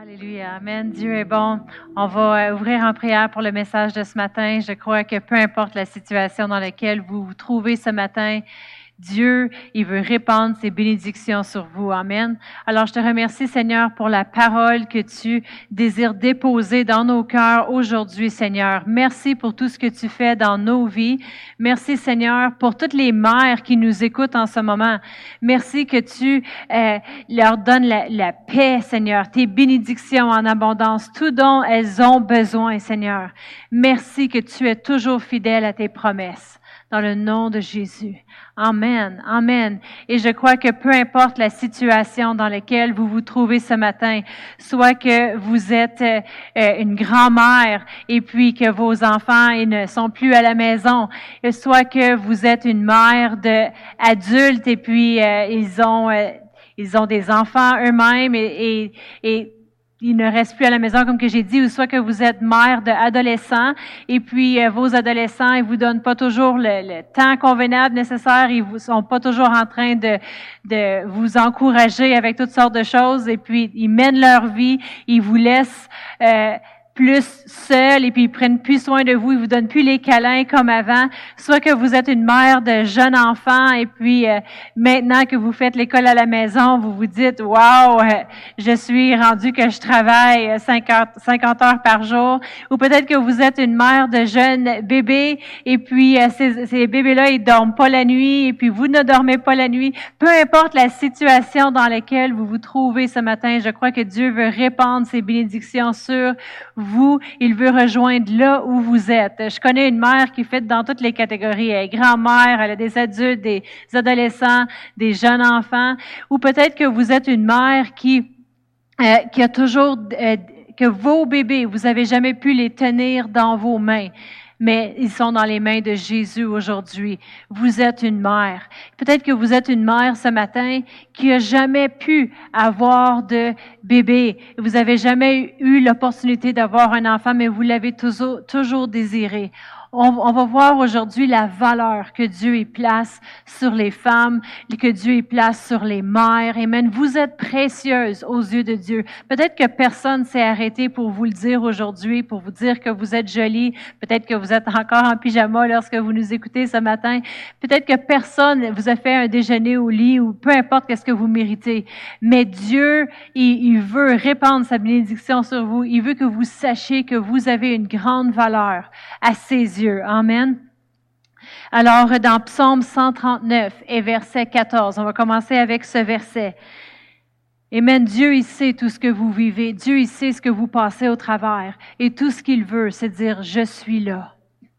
Alléluia. Amen. Dieu est bon. On va euh, ouvrir en prière pour le message de ce matin. Je crois que peu importe la situation dans laquelle vous vous trouvez ce matin, Dieu, il veut répandre ses bénédictions sur vous. Amen. Alors, je te remercie, Seigneur, pour la parole que tu désires déposer dans nos cœurs aujourd'hui, Seigneur. Merci pour tout ce que tu fais dans nos vies. Merci, Seigneur, pour toutes les mères qui nous écoutent en ce moment. Merci que tu euh, leur donnes la, la paix, Seigneur, tes bénédictions en abondance, tout dont elles ont besoin, Seigneur. Merci que tu es toujours fidèle à tes promesses. Dans le nom de Jésus. Amen, amen. Et je crois que peu importe la situation dans laquelle vous vous trouvez ce matin, soit que vous êtes euh, une grand-mère et puis que vos enfants ne sont plus à la maison, soit que vous êtes une mère de adultes et puis euh, ils ont euh, ils ont des enfants eux-mêmes et, et il ne reste plus à la maison, comme que j'ai dit, ou soit que vous êtes mère d'adolescents, et puis euh, vos adolescents, ils vous donnent pas toujours le, temps convenable nécessaire, ils vous sont pas toujours en train de, de vous encourager avec toutes sortes de choses, et puis ils mènent leur vie, ils vous laissent euh, plus seul et puis ils prennent plus soin de vous, ils vous donnent plus les câlins comme avant, soit que vous êtes une mère de jeunes enfants et puis euh, maintenant que vous faites l'école à la maison, vous vous dites waouh, je suis rendu que je travaille 50 50 heures par jour. Ou peut-être que vous êtes une mère de jeunes bébés et puis euh, ces, ces bébés-là ils dorment pas la nuit et puis vous ne dormez pas la nuit, peu importe la situation dans laquelle vous vous trouvez ce matin, je crois que Dieu veut répandre ses bénédictions sur vous vous, il veut rejoindre là où vous êtes. Je connais une mère qui fait dans toutes les catégories. Elle est grand-mère, elle a des adultes, des adolescents, des jeunes enfants. Ou peut-être que vous êtes une mère qui, euh, qui a toujours, euh, que vos bébés, vous avez jamais pu les tenir dans vos mains mais ils sont dans les mains de Jésus aujourd'hui. Vous êtes une mère. Peut-être que vous êtes une mère ce matin qui a jamais pu avoir de bébé. Vous avez jamais eu l'opportunité d'avoir un enfant, mais vous l'avez toujours, toujours désiré on, va voir aujourd'hui la valeur que Dieu y place sur les femmes, que Dieu y place sur les mères. Amen. Vous êtes précieuses aux yeux de Dieu. Peut-être que personne s'est arrêté pour vous le dire aujourd'hui, pour vous dire que vous êtes jolie. Peut-être que vous êtes encore en pyjama lorsque vous nous écoutez ce matin. Peut-être que personne vous a fait un déjeuner au lit ou peu importe qu'est-ce que vous méritez. Mais Dieu, il, il veut répandre sa bénédiction sur vous. Il veut que vous sachiez que vous avez une grande valeur à ses yeux Amen. Alors, dans Psaume 139 et verset 14, on va commencer avec ce verset. Amen. Dieu, il sait tout ce que vous vivez. Dieu, il sait ce que vous passez au travers. Et tout ce qu'il veut, c'est dire, je suis là.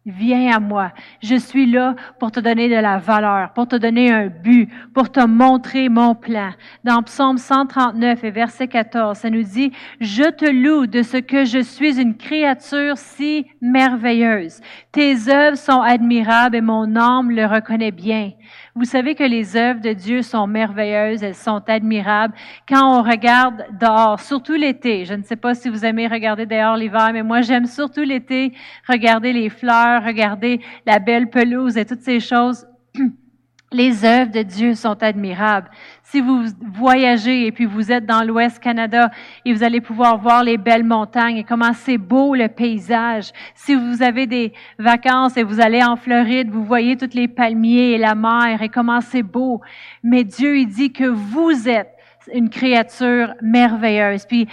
Viens à moi. Je suis là pour te donner de la valeur, pour te donner un but, pour te montrer mon plan. Dans Psaume 139 et verset 14, ça nous dit, je te loue de ce que je suis une créature si merveilleuse. Tes œuvres sont admirables et mon âme le reconnaît bien. Vous savez que les œuvres de Dieu sont merveilleuses, elles sont admirables. Quand on regarde dehors, surtout l'été, je ne sais pas si vous aimez regarder dehors l'hiver, mais moi j'aime surtout l'été, regarder les fleurs, regarder la belle pelouse et toutes ces choses. Les œuvres de Dieu sont admirables. Si vous voyagez et puis vous êtes dans l'Ouest Canada et vous allez pouvoir voir les belles montagnes et comment c'est beau le paysage. Si vous avez des vacances et vous allez en Floride, vous voyez tous les palmiers et la mer et comment c'est beau. Mais Dieu, il dit que vous êtes une créature merveilleuse. Puis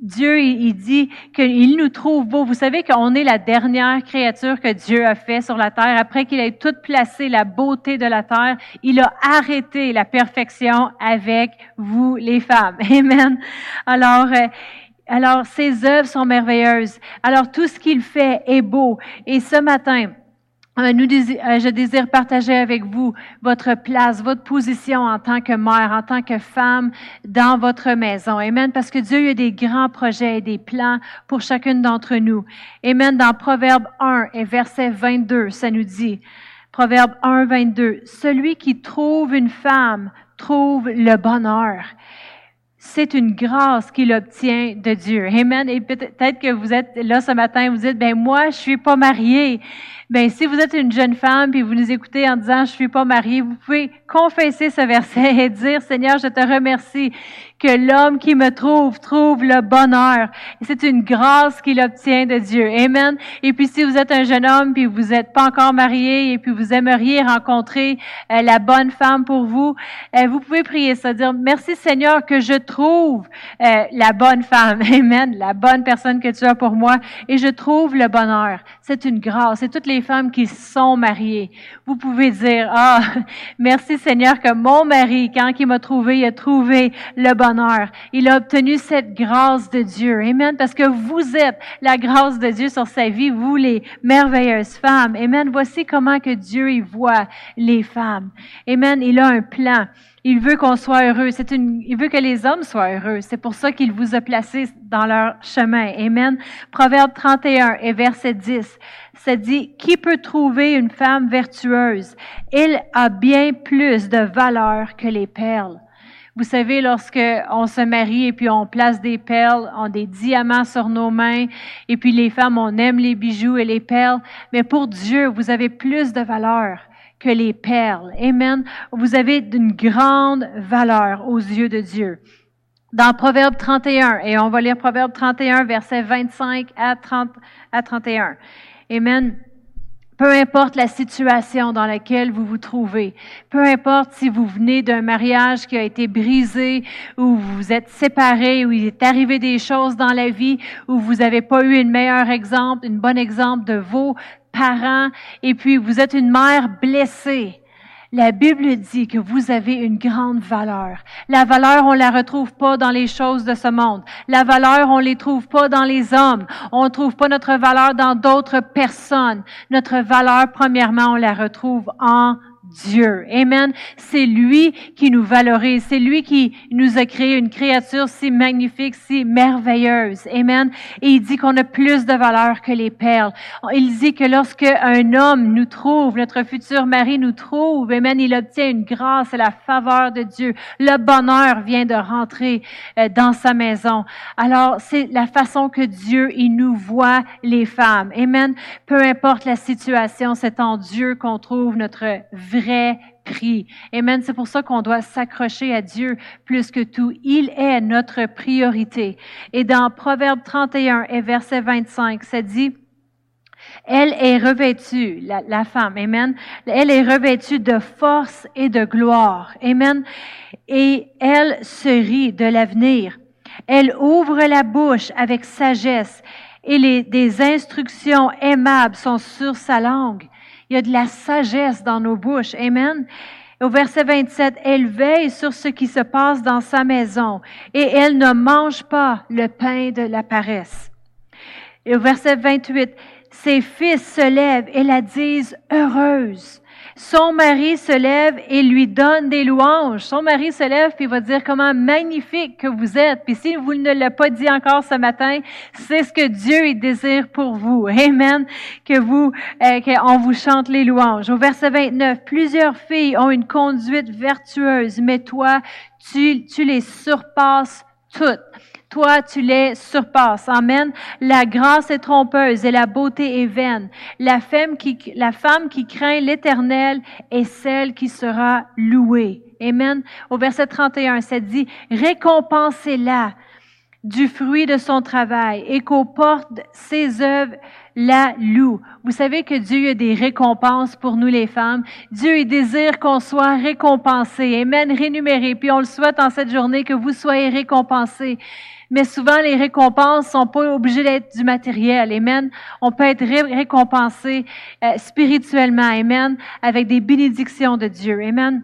Dieu, il, dit qu'il nous trouve beau. Vous savez qu'on est la dernière créature que Dieu a fait sur la terre. Après qu'il ait tout placé la beauté de la terre, il a arrêté la perfection avec vous, les femmes. Amen. Alors, euh, alors, ses œuvres sont merveilleuses. Alors, tout ce qu'il fait est beau. Et ce matin, euh, je désire partager avec vous votre place, votre position en tant que mère, en tant que femme dans votre maison. Amen. Parce que Dieu a des grands projets et des plans pour chacune d'entre nous. Amen. Dans Proverbe 1 et verset 22, ça nous dit, Proverbe 1, 22, Celui qui trouve une femme trouve le bonheur c'est une grâce qu'il obtient de Dieu. Amen. Et peut-être que vous êtes là ce matin vous dites, ben moi, je suis pas mariée. Ben si vous êtes une jeune femme puis vous nous écoutez en disant, je suis pas mariée, vous pouvez confesser ce verset et dire, Seigneur, je te remercie que l'homme qui me trouve trouve le bonheur. C'est une grâce qu'il obtient de Dieu. Amen. Et puis si vous êtes un jeune homme puis vous n'êtes pas encore marié et puis vous aimeriez rencontrer euh, la bonne femme pour vous, euh, vous pouvez prier ça, dire merci Seigneur que je trouve euh, la bonne femme. Amen. La bonne personne que tu as pour moi et je trouve le bonheur. C'est une grâce. Et toutes les femmes qui sont mariées, vous pouvez dire ah merci Seigneur que mon mari quand il m'a trouvé, il a trouvé le bonheur. Il a obtenu cette grâce de Dieu. Amen. Parce que vous êtes la grâce de Dieu sur sa vie, vous les merveilleuses femmes. Amen. Voici comment que Dieu y voit les femmes. Amen. Il a un plan. Il veut qu'on soit heureux. C'est une, il veut que les hommes soient heureux. C'est pour ça qu'il vous a placé dans leur chemin. Amen. Proverbe 31 et verset 10. Ça dit, qui peut trouver une femme vertueuse? Elle a bien plus de valeur que les perles. Vous savez, lorsque on se marie et puis on place des perles, on des diamants sur nos mains, et puis les femmes, on aime les bijoux et les perles, mais pour Dieu, vous avez plus de valeur que les perles. Amen. Vous avez d'une grande valeur aux yeux de Dieu. Dans Proverbe 31, et on va lire Proverbe 31, versets 25 à, 30, à 31. Amen. Peu importe la situation dans laquelle vous vous trouvez, peu importe si vous venez d'un mariage qui a été brisé, ou vous êtes séparés, ou il est arrivé des choses dans la vie, où vous n'avez pas eu un meilleur exemple, un bon exemple de vos et puis vous êtes une mère blessée. La Bible dit que vous avez une grande valeur. La valeur, on la retrouve pas dans les choses de ce monde. La valeur, on les trouve pas dans les hommes. On ne trouve pas notre valeur dans d'autres personnes. Notre valeur, premièrement, on la retrouve en Dieu. Amen. C'est lui qui nous valorise. C'est lui qui nous a créé une créature si magnifique, si merveilleuse. Amen. Et il dit qu'on a plus de valeur que les perles. Il dit que lorsque un homme nous trouve, notre futur mari nous trouve, Amen, il obtient une grâce et la faveur de Dieu. Le bonheur vient de rentrer euh, dans sa maison. Alors, c'est la façon que Dieu, il nous voit les femmes. Amen. Peu importe la situation, c'est en Dieu qu'on trouve notre vie vrai. Amen. C'est pour ça qu'on doit s'accrocher à Dieu plus que tout. Il est notre priorité. Et dans Proverbe 31 et verset 25, ça dit, elle est revêtue, la, la, femme, Amen. Elle est revêtue de force et de gloire. Amen. Et elle se rit de l'avenir. Elle ouvre la bouche avec sagesse et les, des instructions aimables sont sur sa langue. Il y a de la sagesse dans nos bouches. Amen. Au verset 27, elle veille sur ce qui se passe dans sa maison et elle ne mange pas le pain de la paresse. Et au verset 28, ses fils se lèvent et la disent heureuse. Son mari se lève et lui donne des louanges. Son mari se lève puis va dire comment magnifique que vous êtes. Puis si vous ne l'avez pas dit encore ce matin, c'est ce que Dieu désire pour vous. Amen. Que vous, euh, qu'on vous chante les louanges. Au verset 29, plusieurs filles ont une conduite vertueuse, mais toi, tu, tu les surpasses toutes. Toi, tu les surpasses. Amen. La grâce est trompeuse et la beauté est vaine. La femme qui, la femme qui craint l'éternel est celle qui sera louée. Amen. Au verset 31, ça dit, récompensez-la du fruit de son travail et qu'au porte ses œuvres la loue. Vous savez que Dieu a des récompenses pour nous les femmes. Dieu il désire qu'on soit récompensés. Amen, rémunérés. Puis on le souhaite en cette journée que vous soyez récompensés mais souvent les récompenses sont pas obligées d'être du matériel. Amen. On peut être récompensé euh, spirituellement. Amen. Avec des bénédictions de Dieu. Amen.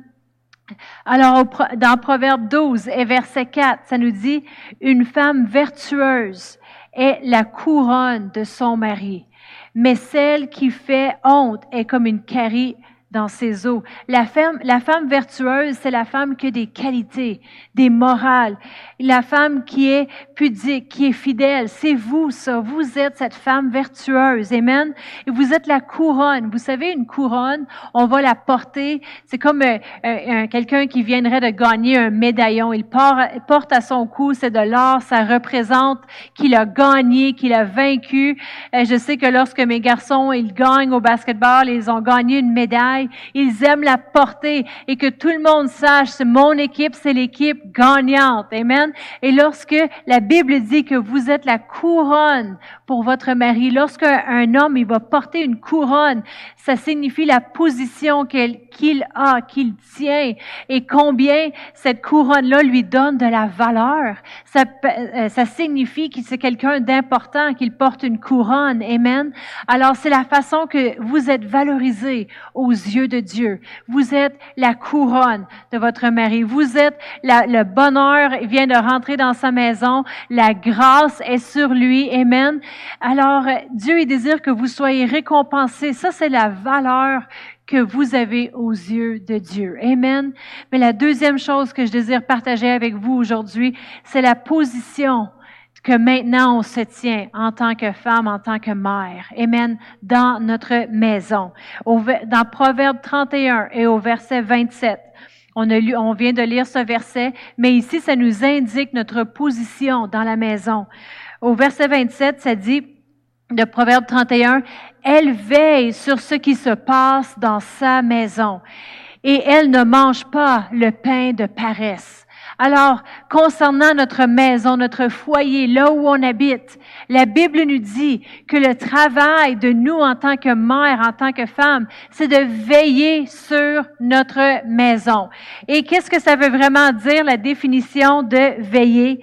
Alors, dans Proverbe 12 et verset 4, ça nous dit, une femme vertueuse est la couronne de son mari, mais celle qui fait honte est comme une carie dans ses eaux. La femme, la femme vertueuse, c'est la femme qui a des qualités, des morales. La femme qui est pudique, qui est fidèle. C'est vous, ça. Vous êtes cette femme vertueuse. Amen. Et vous êtes la couronne. Vous savez, une couronne, on va la porter. C'est comme euh, euh, quelqu'un qui viendrait de gagner un médaillon. Il porte à son cou, c'est de l'or. Ça représente qu'il a gagné, qu'il a vaincu. Euh, je sais que lorsque mes garçons, ils gagnent au basketball, ils ont gagné une médaille Ils aiment la porter et que tout le monde sache, mon équipe, c'est l'équipe gagnante. Amen. Et lorsque la Bible dit que vous êtes la couronne pour votre mari, lorsqu'un homme, il va porter une couronne, ça signifie la position qu'il a, qu'il tient et combien cette couronne-là lui donne de la valeur. Ça, euh, ça signifie qu'il c'est quelqu'un d'important, qu'il porte une couronne. Amen. Alors, c'est la façon que vous êtes valorisé aux yeux de Dieu. Vous êtes la couronne de votre mari. Vous êtes le bonheur vient de rentrer dans sa maison. La grâce est sur lui. Amen. Alors, Dieu, il désire que vous soyez récompensés. Ça, c'est la valeur que vous avez aux yeux de Dieu. Amen. Mais la deuxième chose que je désire partager avec vous aujourd'hui, c'est la position que maintenant on se tient en tant que femme, en tant que mère. Amen. Dans notre maison. dans Proverbe 31 et au verset 27. On, vient de lire ce verset, mais ici, ça nous indique notre position dans la maison. Au verset 27, ça dit, de Proverbe 31, elle veille sur ce qui se passe dans sa maison et elle ne mange pas le pain de paresse. Alors, concernant notre maison, notre foyer, là où on habite, la Bible nous dit que le travail de nous en tant que mère, en tant que femme, c'est de veiller sur notre maison. Et qu'est-ce que ça veut vraiment dire, la définition de veiller?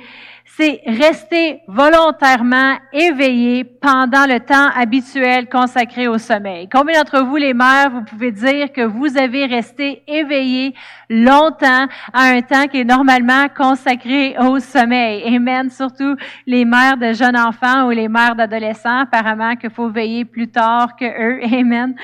C'est rester volontairement éveillé pendant le temps habituel consacré au sommeil. Combien d'entre vous, les mères, vous pouvez dire que vous avez resté éveillé longtemps à un temps qui est normalement consacré au sommeil? Amen. Surtout les mères de jeunes enfants ou les mères d'adolescents, apparemment qu'il faut veiller plus tard que eux. Amen.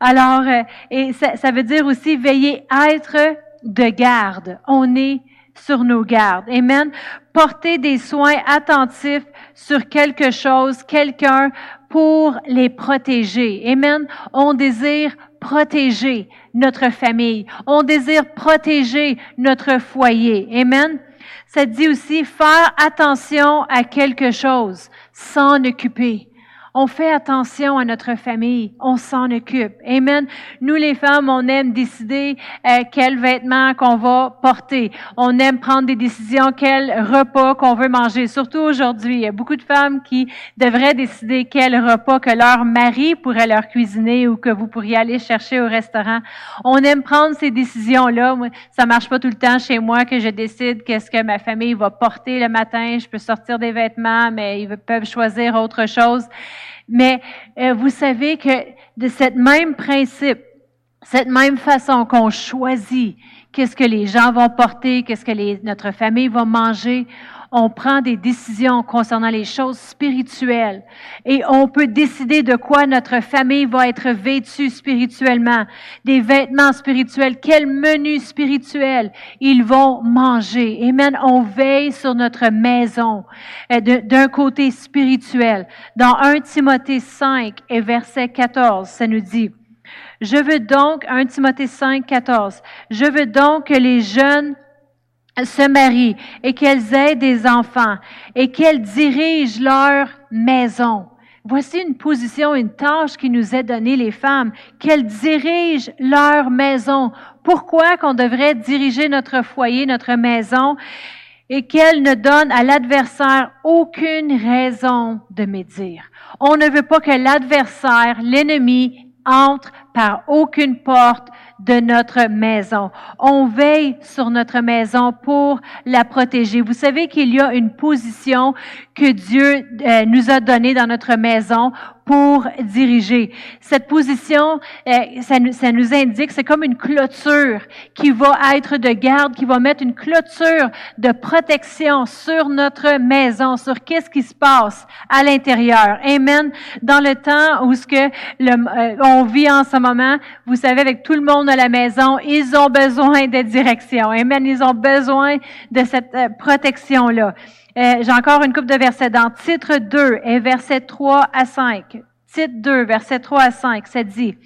Alors, euh, et ça, ça veut dire aussi veiller, être de garde. On est sur nos gardes. Amen. Porter des soins attentifs sur quelque chose, quelqu'un pour les protéger. Amen. On désire protéger notre famille. On désire protéger notre foyer. Amen. Ça dit aussi faire attention à quelque chose, s'en occuper. On fait attention à notre famille, on s'en occupe. Amen. Nous les femmes, on aime décider euh, quels vêtements qu'on va porter. On aime prendre des décisions quel repas qu'on veut manger. Surtout aujourd'hui, il y a beaucoup de femmes qui devraient décider quel repas que leur mari pourrait leur cuisiner ou que vous pourriez aller chercher au restaurant. On aime prendre ces décisions-là. Ça marche pas tout le temps chez moi que je décide qu'est-ce que ma famille va porter le matin. Je peux sortir des vêtements, mais ils peuvent choisir autre chose. Mais euh, vous savez que de cette même principe, cette même façon qu'on choisit qu'est-ce que les gens vont porter, qu'est-ce que notre famille va manger, on prend des décisions concernant les choses spirituelles et on peut décider de quoi notre famille va être vêtue spirituellement, des vêtements spirituels, quel menu spirituel ils vont manger. Amen. On veille sur notre maison euh, d'un côté spirituel. Dans 1 Timothée 5 et verset 14, ça nous dit, je veux donc, 1 Timothée 5, 14, je veux donc que les jeunes se marient et qu'elles aient des enfants et qu'elles dirigent leur maison. Voici une position, une tâche qui nous est donnée, les femmes, qu'elles dirigent leur maison. Pourquoi qu'on devrait diriger notre foyer, notre maison, et qu'elles ne donnent à l'adversaire aucune raison de médire? On ne veut pas que l'adversaire, l'ennemi, entre par aucune porte de notre maison. On veille sur notre maison pour la protéger. Vous savez qu'il y a une position que Dieu euh, nous a donnée dans notre maison pour diriger. Cette position, euh, ça, nous, ça nous indique, c'est comme une clôture qui va être de garde, qui va mettre une clôture de protection sur notre maison, sur qu'est-ce qui se passe à l'intérieur. Amen. Dans le temps où ce que le, euh, on vit en ce moment, vous savez, avec tout le monde à la maison, ils ont besoin de direction. Amen. Ils ont besoin de cette euh, protection-là. Euh, j'ai encore une coupe de versets dans titre 2 et versets 3 à 5. Titre 2, versets 3 à 5, ça dit,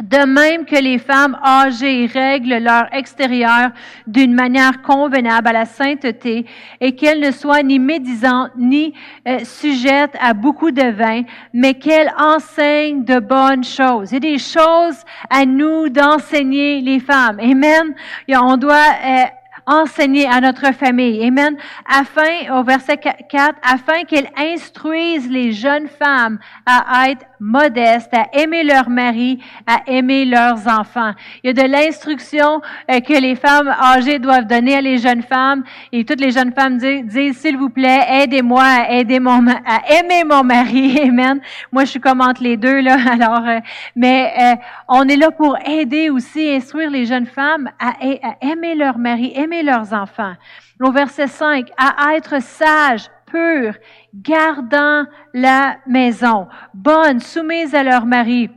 De même que les femmes âgées règlent leur extérieur d'une manière convenable à la sainteté et qu'elles ne soient ni médisantes ni euh, sujettes à beaucoup de vin, mais qu'elles enseignent de bonnes choses. Il y a des choses à nous d'enseigner les femmes. Amen. on doit euh, enseigner à notre famille. Amen. Afin, au verset 4, afin qu'elles instruisent les jeunes femmes à être modestes, à aimer leur mari, à aimer leurs enfants. Il y a de l'instruction euh, que les femmes âgées doivent donner à les jeunes femmes et toutes les jeunes femmes disent, s'il vous plaît, aidez-moi à aider mon, à aimer mon mari. Amen. Moi, je suis comme entre les deux, là. Alors, euh, mais euh, on est là pour aider aussi, instruire les jeunes femmes à, à aimer leur mari, aimer leurs enfants. Au verset 5, à être sages, pures, gardant la maison, bonnes, soumises à leur mari,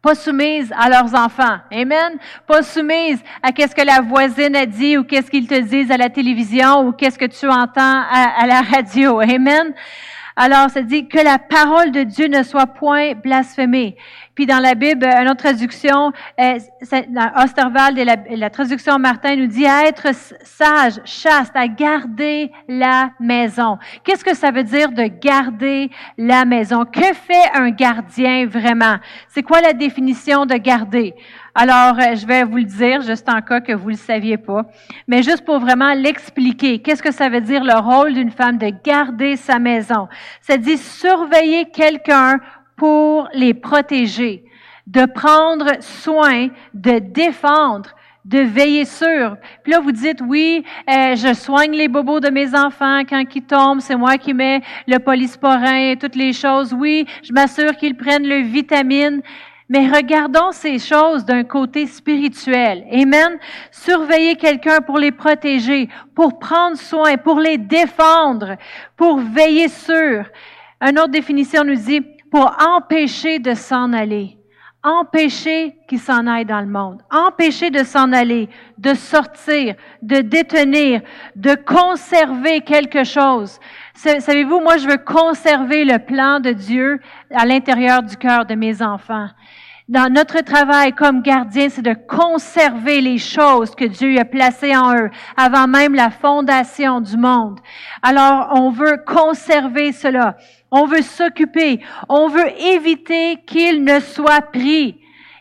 pas soumises à leurs enfants. Amen. Pas soumises à qu'est-ce que la voisine a dit ou qu'est-ce qu'ils te disent à la télévision ou qu'est-ce que tu entends à, à la radio. Amen. Alors, ça dit que la parole de Dieu ne soit point blasphémée. Puis dans la Bible, une autre traduction, euh, Osterwald et la, la, traduction Martin nous dit à être sage, chaste, à garder la maison. Qu'est-ce que ça veut dire de garder la maison? Que fait un gardien vraiment? C'est quoi la définition de garder? Alors, euh, je vais vous le dire, juste en cas que vous ne le saviez pas, mais juste pour vraiment l'expliquer. Qu'est-ce que ça veut dire le rôle d'une femme de garder sa maison? Ça dit surveiller quelqu'un pour les protéger, de prendre soin, de défendre, de veiller sur. Puis là, vous dites, oui, euh, je soigne les bobos de mes enfants quand ils tombent, c'est moi qui mets le polysporin et toutes les choses. Oui, je m'assure qu'ils prennent le vitamine. Mais regardons ces choses d'un côté spirituel. Amen. Surveiller quelqu'un pour les protéger, pour prendre soin, pour les défendre, pour veiller sur. Une autre définition nous dit pour empêcher de s'en aller. Empêcher qu'il s'en aille dans le monde. Empêcher de s'en aller, de sortir, de détenir, de conserver quelque chose. Savez-vous, moi, je veux conserver le plan de Dieu à l'intérieur du cœur de mes enfants dans notre travail comme gardien, c'est de conserver les choses que Dieu a placées en eux avant même la fondation du monde. Alors, on veut conserver cela. On veut s'occuper. On veut éviter qu'il ne soit pris.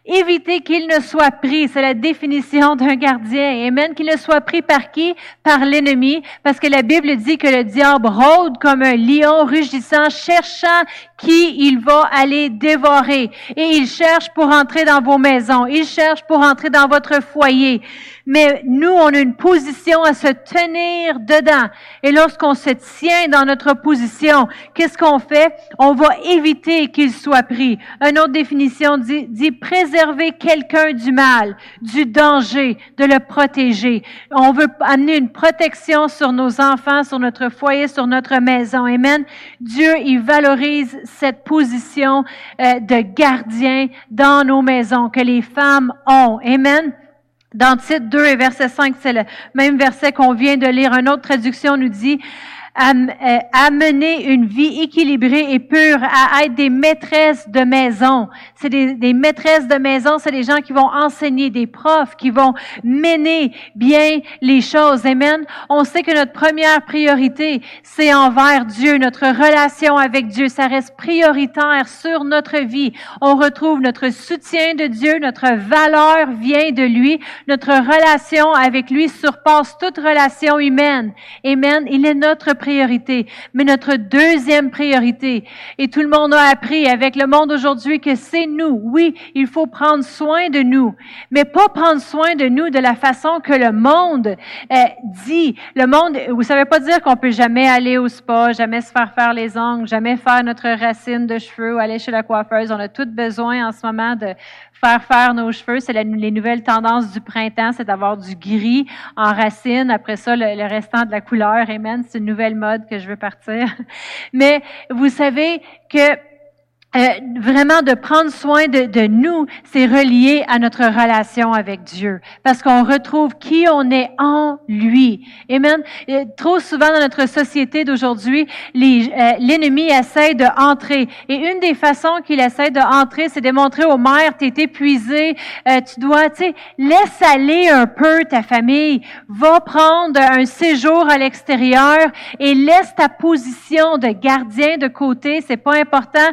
Éviter qu'il ne soit pris, c'est la définition d'un gardien. Amen. Qu'il ne soit pris par qui? Par l'ennemi. Parce que la Bible dit que le diable rôde comme un lion rugissant, cherchant qui il va aller dévorer. Et il cherche pour entrer dans vos maisons. Il cherche pour entrer dans votre foyer. Mais nous, on a une position à se tenir dedans. Et lorsqu'on se tient dans notre position, qu'est-ce qu'on fait? On va éviter qu'il soit pris. Une autre définition dit, dit préserver quelqu'un du mal, du danger, de le protéger. On veut amener une protection sur nos enfants, sur notre foyer, sur notre maison. Amen. Dieu, il valorise cette position euh, de gardien dans nos maisons que les femmes ont. Amen. Dans titre 2 et verset 5, c'est le même verset qu'on vient de lire. Une autre traduction nous dit, à, mener une vie équilibrée et pure, à être des maîtresses de maison. C'est des, des, maîtresses de maison, c'est des gens qui vont enseigner, des profs qui vont mener bien les choses. Amen. On sait que notre première priorité, c'est envers Dieu, notre relation avec Dieu. Ça reste prioritaire sur notre vie. On retrouve notre soutien de Dieu, notre valeur vient de lui, notre relation avec lui surpasse toute relation humaine. Amen. Il est notre mais notre deuxième priorité. Et tout le monde a appris avec le monde aujourd'hui que c'est nous. Oui, il faut prendre soin de nous, mais pas prendre soin de nous de la façon que le monde euh, dit. Le monde, vous savez pas dire qu'on peut jamais aller au spa, jamais se faire faire les ongles, jamais faire notre racine de cheveux aller chez la coiffeuse. On a tout besoin en ce moment de faire faire nos cheveux. C'est les nouvelles tendances du printemps, c'est d'avoir du gris en racine. Après ça, le, restant de la couleur. Amen. C'est une nouvelle mode que je veux partir. Mais vous savez que euh, vraiment de prendre soin de, de nous, c'est relié à notre relation avec Dieu, parce qu'on retrouve qui on est en lui. Amen. Et trop souvent dans notre société d'aujourd'hui, euh, l'ennemi essaie de entrer, et une des façons qu'il essaie de entrer, c'est de montrer aux mères, t'es épuisé, euh, tu dois, tu sais, laisse aller un peu ta famille, va prendre un séjour à l'extérieur et laisse ta position de gardien de côté, c'est pas important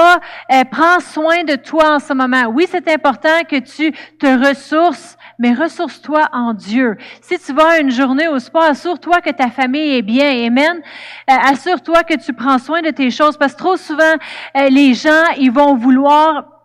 euh, prends soin de toi en ce moment. Oui, c'est important que tu te ressources, mais ressource-toi en Dieu. Si tu vas une journée au sport, assure-toi que ta famille est bien. Amen. Euh, assure-toi que tu prends soin de tes choses parce que trop souvent, euh, les gens, ils vont vouloir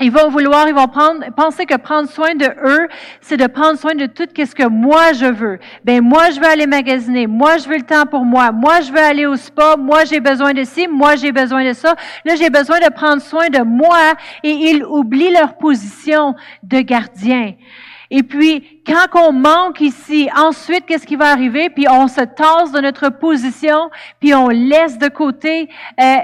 ils vont vouloir, ils vont prendre, penser que prendre soin de eux, c'est de prendre soin de tout ce que moi je veux. Ben moi je veux aller magasiner, moi je veux le temps pour moi, moi je veux aller au spa, moi j'ai besoin de ci, moi j'ai besoin de ça. Là j'ai besoin de prendre soin de moi et ils oublient leur position de gardien. Et puis, quand on manque ici, ensuite, qu'est-ce qui va arriver? Puis on se tasse de notre position, puis on laisse de côté euh,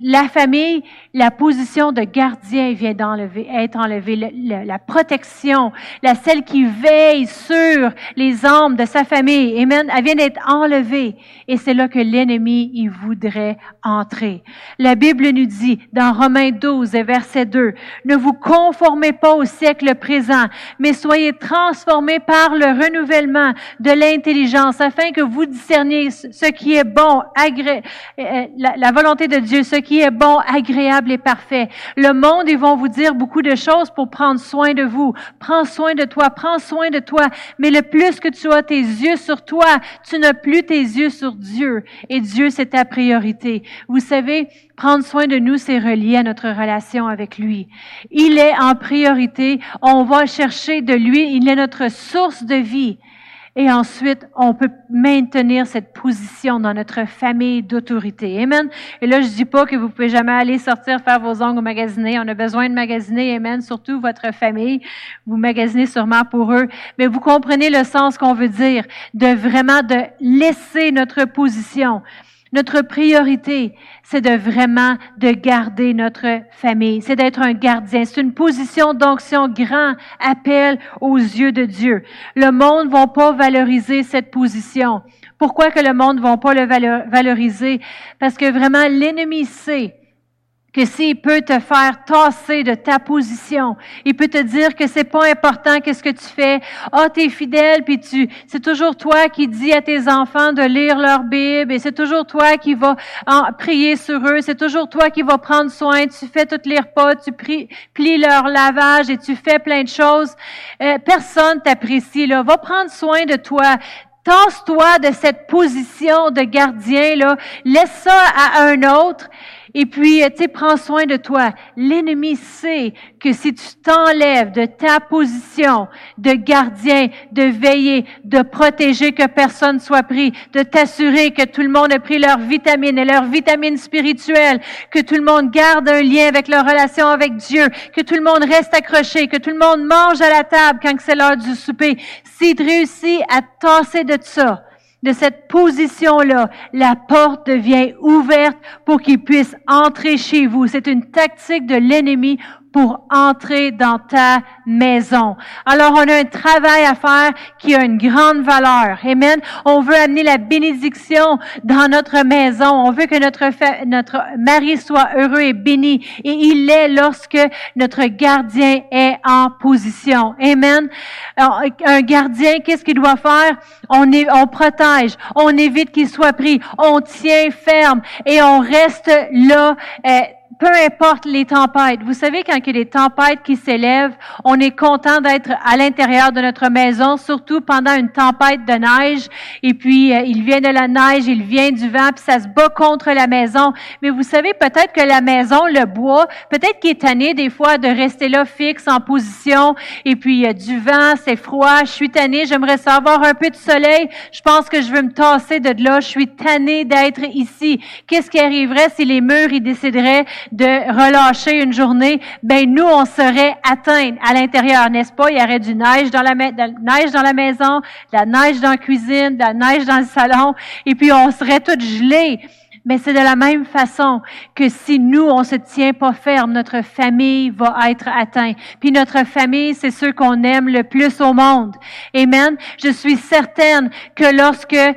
la famille, la position de gardien vient d'enlever, être enlevée. la protection, la celle qui veille sur les âmes de sa famille, elle vient d'être enlevée. Et c'est là que l'ennemi, il voudrait entrer. La Bible nous dit, dans Romains 12 et verset 2, ne vous conformez pas au siècle présent, mais soyez transformés par le renouvellement de l'intelligence afin que vous discerniez ce qui est bon, agré, euh, la, la volonté de Dieu, ce qui est bon, agréable et parfait. Le monde, ils vont vous dire beaucoup de choses pour prendre soin de vous. Prends soin de toi, prends soin de toi. Mais le plus que tu as tes yeux sur toi, tu n'as plus tes yeux sur Dieu. Et Dieu, c'est ta priorité. Vous savez, prendre soin de nous, c'est relié à notre relation avec lui. Il est en priorité. On va chercher de lui. Il est notre source de vie. Et ensuite, on peut maintenir cette position dans notre famille d'autorité. Amen. Et là, je dis pas que vous pouvez jamais aller sortir faire vos ongles au magasiner. On a besoin de magasiner. Amen. Surtout votre famille. Vous magasinez sûrement pour eux. Mais vous comprenez le sens qu'on veut dire de vraiment de laisser notre position. Notre priorité, c'est de vraiment de garder notre famille. C'est d'être un gardien. C'est une position d'onction grand appel aux yeux de Dieu. Le monde ne va pas valoriser cette position. Pourquoi que le monde ne va pas le valoriser? Parce que vraiment, l'ennemi sait que s'il peut te faire tasser de ta position, il peut te dire que c'est pas important qu'est-ce que tu fais. Ah, oh, t'es fidèle, puis tu, c'est toujours toi qui dis à tes enfants de lire leur Bible, et c'est toujours toi qui vas prier sur eux, c'est toujours toi qui vas prendre soin, tu fais toutes les repas, tu plies leur lavage et tu fais plein de choses. Euh, personne t'apprécie, là. Va prendre soin de toi. Tasse-toi de cette position de gardien, là. Laisse ça à un autre. Et puis, euh, tu sais, prends soin de toi. L'ennemi sait que si tu t'enlèves de ta position de gardien, de veiller, de protéger que personne soit pris, de t'assurer que tout le monde a pris leurs vitamines et leurs vitamines spirituelles, que tout le monde garde un lien avec leur relation avec Dieu, que tout le monde reste accroché, que tout le monde mange à la table quand c'est l'heure du souper. Si tu réussis à tasser de ça, de cette position-là, la porte devient ouverte pour qu'il puisse entrer chez vous. C'est une tactique de l'ennemi pour entrer dans ta maison. Alors, on a un travail à faire qui a une grande valeur. Amen. On veut amener la bénédiction dans notre maison. On veut que notre, notre mari soit heureux et béni. Et il est lorsque notre gardien est en position. Amen. un gardien, qu'est-ce qu'il doit faire? On, on protège. On évite qu'il soit pris. On tient ferme et on reste là. Euh, peu importe les tempêtes. Vous savez, quand il y a des tempêtes qui s'élèvent, on est content d'être à l'intérieur de notre maison, surtout pendant une tempête de neige. Et puis, euh, il vient de la neige, il vient du vent, puis ça se bat contre la maison. Mais vous savez, peut-être que la maison, le bois, peut-être qu'il est tanné des fois de rester là fixe en position. Et puis, a du vent, c'est froid, je suis tanné, j'aimerais savoir un peu de soleil. Je pense que je veux me tasser de là. Je suis tanné d'être ici. Qu'est-ce qui arriverait si les murs, ils décideraient de relâcher une journée, ben nous, on serait atteints à l'intérieur, n'est-ce pas? Il y aurait du neige dans la, neige dans la maison, de la neige dans la cuisine, de la neige dans le salon, et puis on serait tout gelés. Mais c'est de la même façon que si nous, on se tient pas ferme, notre famille va être atteinte. Puis notre famille, c'est ceux qu'on aime le plus au monde. Amen. Je suis certaine que lorsque, euh,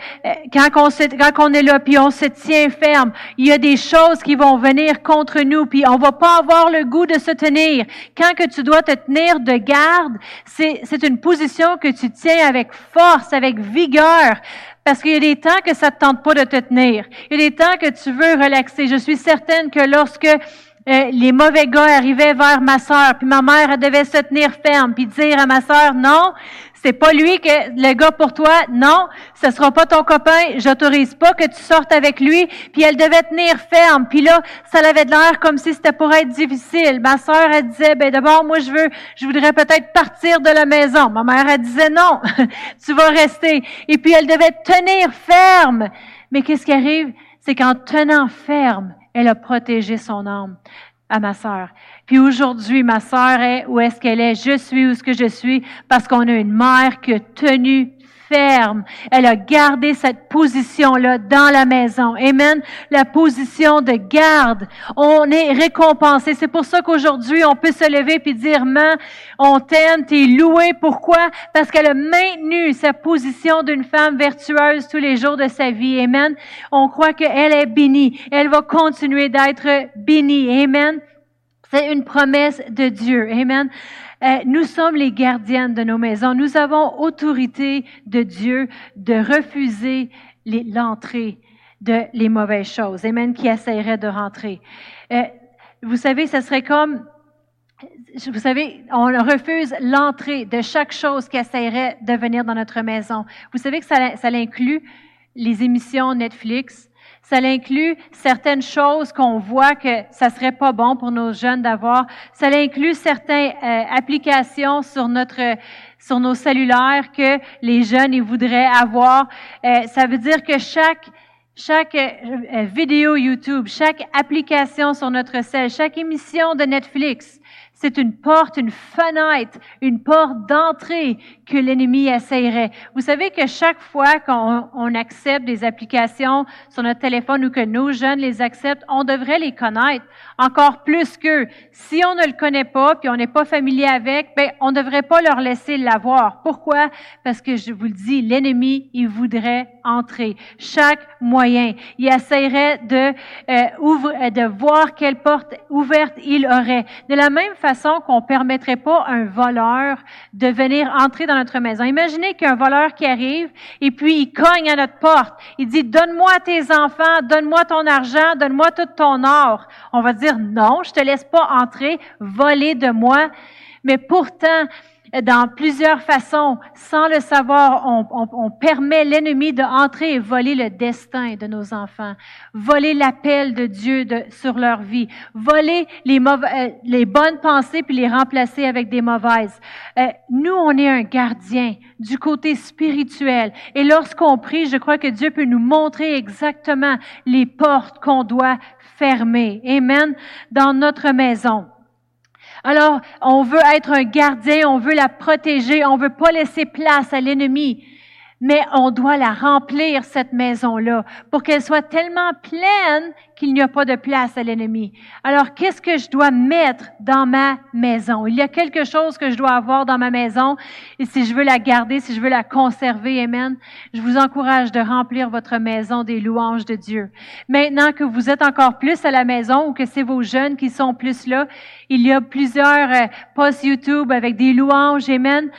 quand on, se, est là, puis on se tient ferme, il y a des choses qui vont venir contre nous, puis on va pas avoir le goût de se tenir. Quand que tu dois te tenir de garde, c'est une position que tu tiens avec force, avec vigueur, parce qu'il y a des temps que ça te tente pas de te tenir. Il y a des temps que tu veux relaxer. Je suis certaine que lorsque euh, les mauvais gars arrivaient vers ma sœur, puis ma mère devait se tenir ferme, puis dire à ma sœur, non, c'est pas lui que le gars pour toi, non, ce sera pas ton copain, j'autorise pas que tu sortes avec lui. Puis elle devait tenir ferme. Puis là, ça avait de l'air comme si c'était pour être difficile. Ma sœur, elle disait, ben d'abord, moi je veux, je voudrais peut-être partir de la maison. Ma mère, elle disait non, tu vas rester. Et puis elle devait tenir ferme. Mais qu'est-ce qui arrive? C'est qu'en tenant ferme, elle a protégé son âme à ma sœur. Puis aujourd'hui, ma sœur est où est-ce qu'elle est? Je suis où est-ce que je suis parce qu'on a une mère qui a tenu ferme. Elle a gardé cette position-là dans la maison. Amen. La position de garde. On est récompensé. C'est pour ça qu'aujourd'hui, on peut se lever puis dire, man, on t'aime, t'es loué. Pourquoi? Parce qu'elle a maintenu sa position d'une femme vertueuse tous les jours de sa vie. Amen. On croit qu'elle est bénie. Elle va continuer d'être bénie. Amen. C'est une promesse de Dieu. Amen. Euh, nous sommes les gardiennes de nos maisons. Nous avons autorité de Dieu de refuser l'entrée de les mauvaises choses. Amen. Qui essaieraient de rentrer. Euh, vous savez, ce serait comme vous savez, on refuse l'entrée de chaque chose qui essaierait de venir dans notre maison. Vous savez que ça, ça inclut les émissions Netflix, ça inclut certaines choses qu'on voit que ça serait pas bon pour nos jeunes d'avoir. Ça inclut certaines euh, applications sur notre sur nos cellulaires que les jeunes ils voudraient avoir. Euh, ça veut dire que chaque chaque euh, vidéo YouTube, chaque application sur notre cell, chaque émission de Netflix, c'est une porte, une fenêtre, une porte d'entrée que l'ennemi essayerait. Vous savez que chaque fois qu'on accepte des applications sur notre téléphone ou que nos jeunes les acceptent, on devrait les connaître encore plus qu'eux. Si on ne le connaît pas puis on n'est pas familier avec, ben on ne devrait pas leur laisser l'avoir. Pourquoi? Parce que je vous le dis, l'ennemi, il voudrait entrer. Chaque moyen, il essaierait de euh, de voir quelle porte ouverte il aurait. De la même façon qu'on permettrait pas à un voleur de venir entrer dans notre maison. Imaginez qu'un voleur qui arrive et puis il cogne à notre porte. Il dit, donne-moi tes enfants, donne-moi ton argent, donne-moi tout ton or. On va dire, non, je te laisse pas entrer, voler de moi. Mais pourtant, dans plusieurs façons, sans le savoir, on, on, on permet l'ennemi d'entrer et voler le destin de nos enfants, voler l'appel de Dieu de, sur leur vie, voler les, euh, les bonnes pensées puis les remplacer avec des mauvaises. Euh, nous, on est un gardien du côté spirituel. Et lorsqu'on prie, je crois que Dieu peut nous montrer exactement les portes qu'on doit fermer. Amen. Dans notre maison. Alors, on veut être un gardien, on veut la protéger, on veut pas laisser place à l'ennemi. Mais on doit la remplir, cette maison-là, pour qu'elle soit tellement pleine qu'il n'y a pas de place à l'ennemi. Alors, qu'est-ce que je dois mettre dans ma maison? Il y a quelque chose que je dois avoir dans ma maison, et si je veux la garder, si je veux la conserver, Amen, je vous encourage de remplir votre maison des louanges de Dieu. Maintenant que vous êtes encore plus à la maison ou que c'est vos jeunes qui sont plus là, il y a plusieurs euh, posts YouTube avec des louanges, Amen.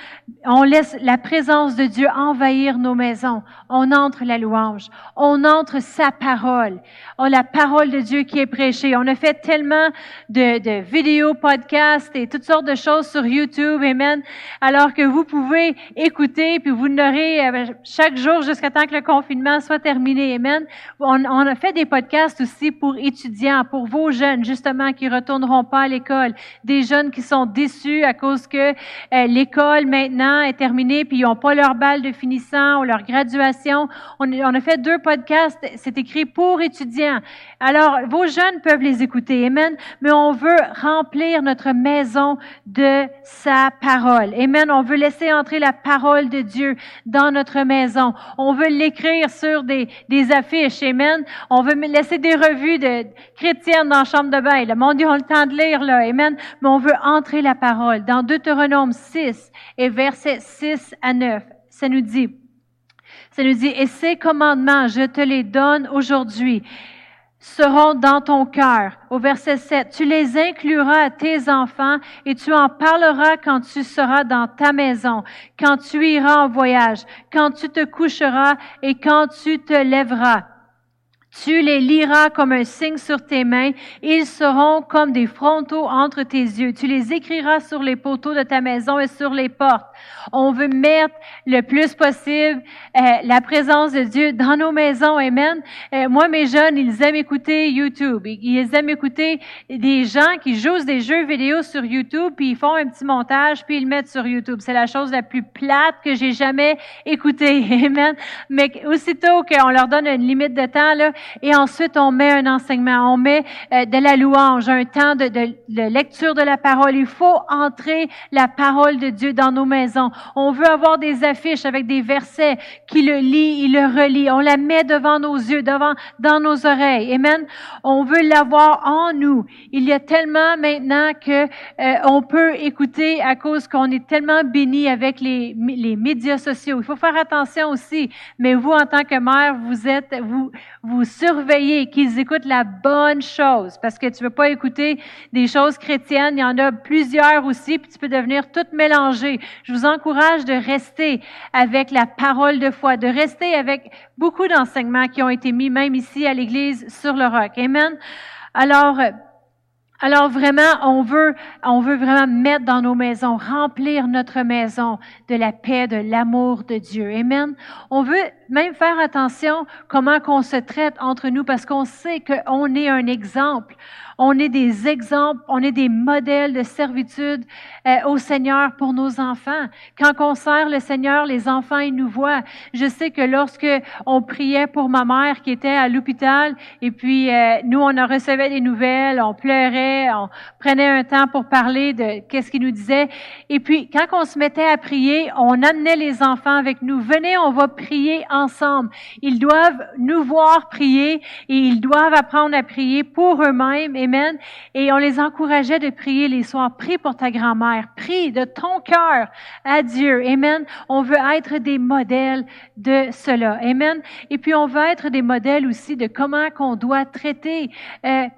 On laisse la présence de Dieu envahir nos maisons. On entre la louange. On entre sa parole. On la parole parole de Dieu qui est. On a fait tellement de, de, vidéos, podcasts et toutes sortes de choses sur YouTube, Amen. Alors que vous pouvez écouter, puis vous n'aurez euh, chaque jour jusqu'à temps que le confinement soit terminé, Amen. On, on, a fait des podcasts aussi pour étudiants, pour vos jeunes, justement, qui retourneront pas à l'école. Des jeunes qui sont déçus à cause que euh, l'école maintenant est terminée, puis ils n'ont pas leur balle de finissant ou leur graduation. On, on a fait deux podcasts, c'est écrit pour étudiants. Alors, vos jeunes peuvent les écouter, Amen, mais on veut remplir notre maison de sa parole. Amen, on veut laisser entrer la parole de Dieu dans notre maison. On veut l'écrire sur des, des affiches, Amen. On veut laisser des revues de chrétiennes dans la chambre de bain. Le monde, ont le temps de lire, là, Amen, mais on veut entrer la parole. Dans Deutéronome 6 et versets 6 à 9, ça nous dit, ça nous dit, et ces commandements, je te les donne aujourd'hui seront dans ton cœur. Au verset 7, tu les incluras à tes enfants et tu en parleras quand tu seras dans ta maison, quand tu iras en voyage, quand tu te coucheras et quand tu te lèveras. Tu les liras comme un signe sur tes mains. Ils seront comme des frontaux entre tes yeux. Tu les écriras sur les poteaux de ta maison et sur les portes. On veut mettre le plus possible euh, la présence de Dieu dans nos maisons. Amen. Euh, moi, mes jeunes, ils aiment écouter YouTube. Ils aiment écouter des gens qui jouent des jeux vidéo sur YouTube, puis ils font un petit montage, puis ils le mettent sur YouTube. C'est la chose la plus plate que j'ai jamais écoutée. Amen. Mais aussitôt qu'on leur donne une limite de temps, là, et ensuite on met un enseignement, on met euh, de la louange, un temps de, de, de, lecture de la parole. Il faut entrer la parole de Dieu dans nos maisons. On veut avoir des affiches avec des versets qui le lit, il le relit. On la met devant nos yeux, devant, dans nos oreilles. Amen. On veut l'avoir en nous. Il y a tellement maintenant que euh, on peut écouter à cause qu'on est tellement béni avec les, les médias sociaux. Il faut faire attention aussi. Mais vous, en tant que mère, vous êtes, vous, vous surveiller qu'ils écoutent la bonne chose, parce que tu veux pas écouter des choses chrétiennes. Il y en a plusieurs aussi, puis tu peux devenir tout mélangé. Je vous encourage de rester avec la parole de foi, de rester avec beaucoup d'enseignements qui ont été mis même ici à l'Église sur le roc. Amen. Alors, alors vraiment, on veut, on veut vraiment mettre dans nos maisons, remplir notre maison de la paix, de l'amour de Dieu. Amen. On veut même faire attention comment qu'on se traite entre nous parce qu'on sait qu'on est un exemple. On est des exemples, on est des modèles de servitude euh, au Seigneur pour nos enfants. Quand on sert le Seigneur, les enfants, ils nous voient. Je sais que lorsque on priait pour ma mère qui était à l'hôpital, et puis euh, nous, on en recevait des nouvelles, on pleurait, on prenait un temps pour parler de qu'est-ce qu'il nous disait. Et puis, quand on se mettait à prier, on amenait les enfants avec nous. Venez, on va prier ensemble. Ils doivent nous voir prier et ils doivent apprendre à prier pour eux-mêmes Amen. Et on les encourageait de prier les soirs. Prie pour ta grand-mère. Prie de ton cœur à Dieu. Amen. On veut être des modèles de cela. Amen. Et puis on veut être des modèles aussi de comment qu'on doit traiter. Euh,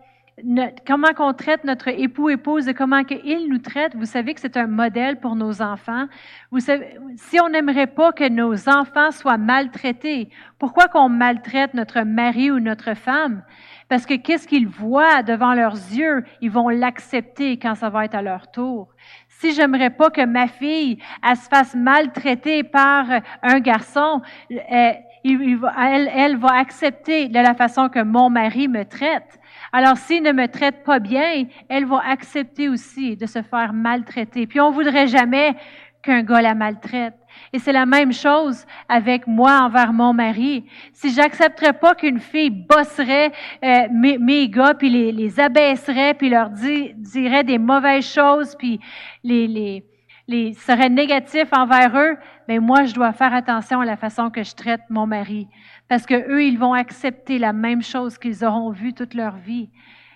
comment qu'on traite notre époux, épouse et comment qu'il nous traite, vous savez que c'est un modèle pour nos enfants. Vous savez, si on n'aimerait pas que nos enfants soient maltraités, pourquoi qu'on maltraite notre mari ou notre femme? Parce que qu'est-ce qu'ils voient devant leurs yeux, ils vont l'accepter quand ça va être à leur tour. Si j'aimerais pas que ma fille elle se fasse maltraiter par un garçon, euh, elle, elle va accepter de la façon que mon mari me traite. Alors, s'il ne me traite pas bien, elle va accepter aussi de se faire maltraiter. Puis on voudrait jamais qu'un gars la maltraite. Et c'est la même chose avec moi envers mon mari. Si j'accepterais pas qu'une fille bosserait euh, mes, mes, gars, puis les, les abaisserait, puis leur dirait des mauvaises choses, puis les, les, les serait négatif envers eux, mais ben moi, je dois faire attention à la façon que je traite mon mari. Parce que eux, ils vont accepter la même chose qu'ils auront vu toute leur vie.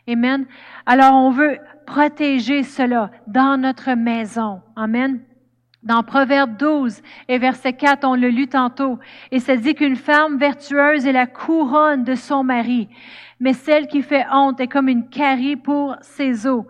Amen. Alors, on veut protéger cela dans notre maison. Amen. Dans Proverbe 12 et verset 4, on le lu tantôt, et ça dit qu'une femme vertueuse est la couronne de son mari, mais celle qui fait honte est comme une carie pour ses os.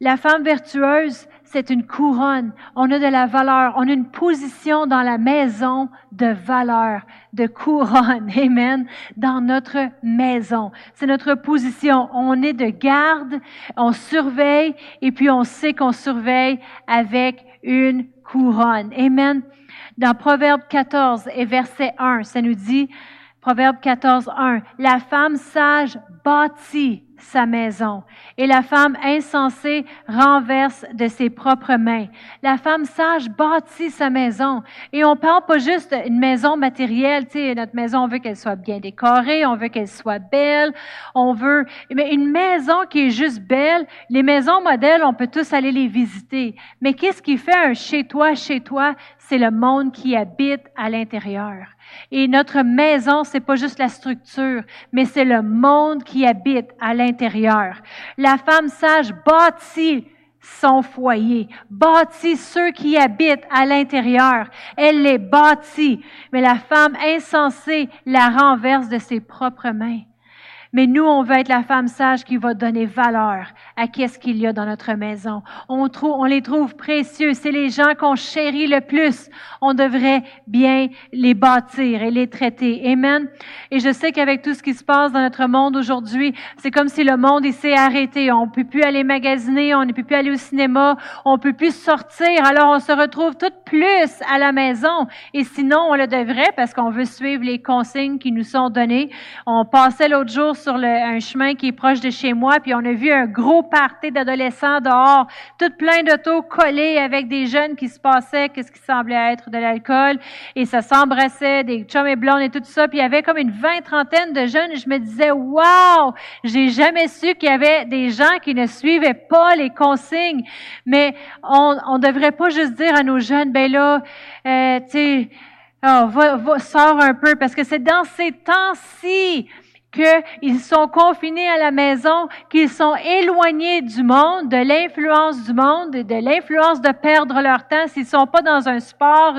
La femme vertueuse, c'est une couronne. On a de la valeur. On a une position dans la maison de valeur, de couronne. Amen. Dans notre maison. C'est notre position. On est de garde. On surveille et puis on sait qu'on surveille avec une couronne. Amen. Dans Proverbe 14 et verset 1, ça nous dit, Proverbe 14, 1. La femme sage bâtit sa maison et la femme insensée renverse de ses propres mains. La femme sage bâtit sa maison et on parle pas juste une maison matérielle, tu sais, notre maison, on veut qu'elle soit bien décorée, on veut qu'elle soit belle, on veut, mais une maison qui est juste belle, les maisons modèles, on peut tous aller les visiter. Mais qu'est-ce qui fait un chez toi, chez toi? C'est le monde qui habite à l'intérieur. Et notre maison, c'est pas juste la structure, mais c'est le monde qui habite à l'intérieur. La femme sage bâtit son foyer, bâtit ceux qui habitent à l'intérieur. Elle les bâtit, mais la femme insensée la renverse de ses propres mains. Mais nous, on veut être la femme sage qui va donner valeur à qu'est-ce qu'il y a dans notre maison. On, trouve, on les trouve précieux. C'est les gens qu'on chérit le plus. On devrait bien les bâtir et les traiter. Amen. Et je sais qu'avec tout ce qui se passe dans notre monde aujourd'hui, c'est comme si le monde s'est arrêté. On peut plus aller magasiner, on ne peut plus aller au cinéma, on peut plus sortir. Alors on se retrouve tout plus à la maison. Et sinon, on le devrait parce qu'on veut suivre les consignes qui nous sont données. On passait l'autre jour sur un chemin qui est proche de chez moi, puis on a vu un gros party d'adolescents dehors, tout plein d'autos collés avec des jeunes qui se passaient, qu'est-ce qui semblait être de l'alcool, et ça s'embrassait, des chums et blondes et tout ça, puis il y avait comme une vingt trentaine de jeunes, et je me disais, wow, j'ai jamais su qu'il y avait des gens qui ne suivaient pas les consignes, mais on, on devrait pas juste dire à nos jeunes, ben là, euh, tu sais, oh, va, va, sors un peu, parce que c'est dans ces temps-ci qu'ils sont confinés à la maison, qu'ils sont éloignés du monde, de l'influence du monde, de l'influence de perdre leur temps. S'ils sont pas dans un sport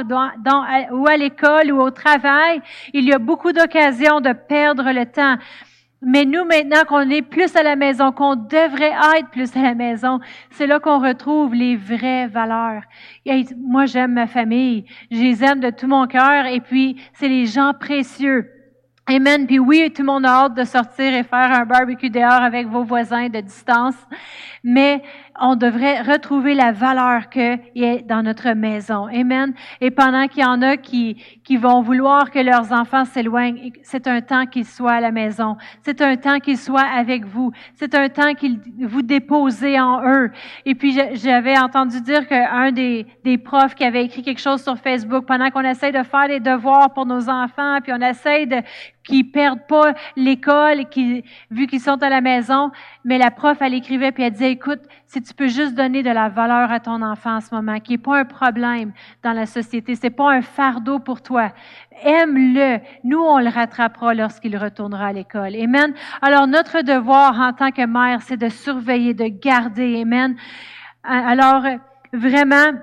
ou à l'école ou au travail, il y a beaucoup d'occasions de perdre le temps. Mais nous, maintenant qu'on est plus à la maison, qu'on devrait être plus à la maison, c'est là qu'on retrouve les vraies valeurs. Et moi, j'aime ma famille. Je les aime de tout mon cœur. Et puis, c'est les gens précieux Amen. Puis oui, tout le monde a hâte de sortir et faire un barbecue dehors avec vos voisins de distance. Mais on devrait retrouver la valeur qu'il y a dans notre maison. Amen. Et pendant qu'il y en a qui, qui vont vouloir que leurs enfants s'éloignent, c'est un temps qu'ils soient à la maison. C'est un temps qu'ils soient avec vous. C'est un temps qu'ils vous déposez en eux. Et puis, j'avais entendu dire qu'un des, des profs qui avait écrit quelque chose sur Facebook pendant qu'on essaie de faire des devoirs pour nos enfants, puis on essaie de qu'ils perdent pas l'école, qui, vu qu'ils sont à la maison. Mais la prof, elle écrivait puis elle disait, écoute, si tu peux juste donner de la valeur à ton enfant en ce moment, qui est pas un problème dans la société, c'est pas un fardeau pour toi. Aime-le. Nous, on le rattrapera lorsqu'il retournera à l'école. Amen. Alors, notre devoir en tant que mère, c'est de surveiller, de garder. Amen. Alors, vraiment,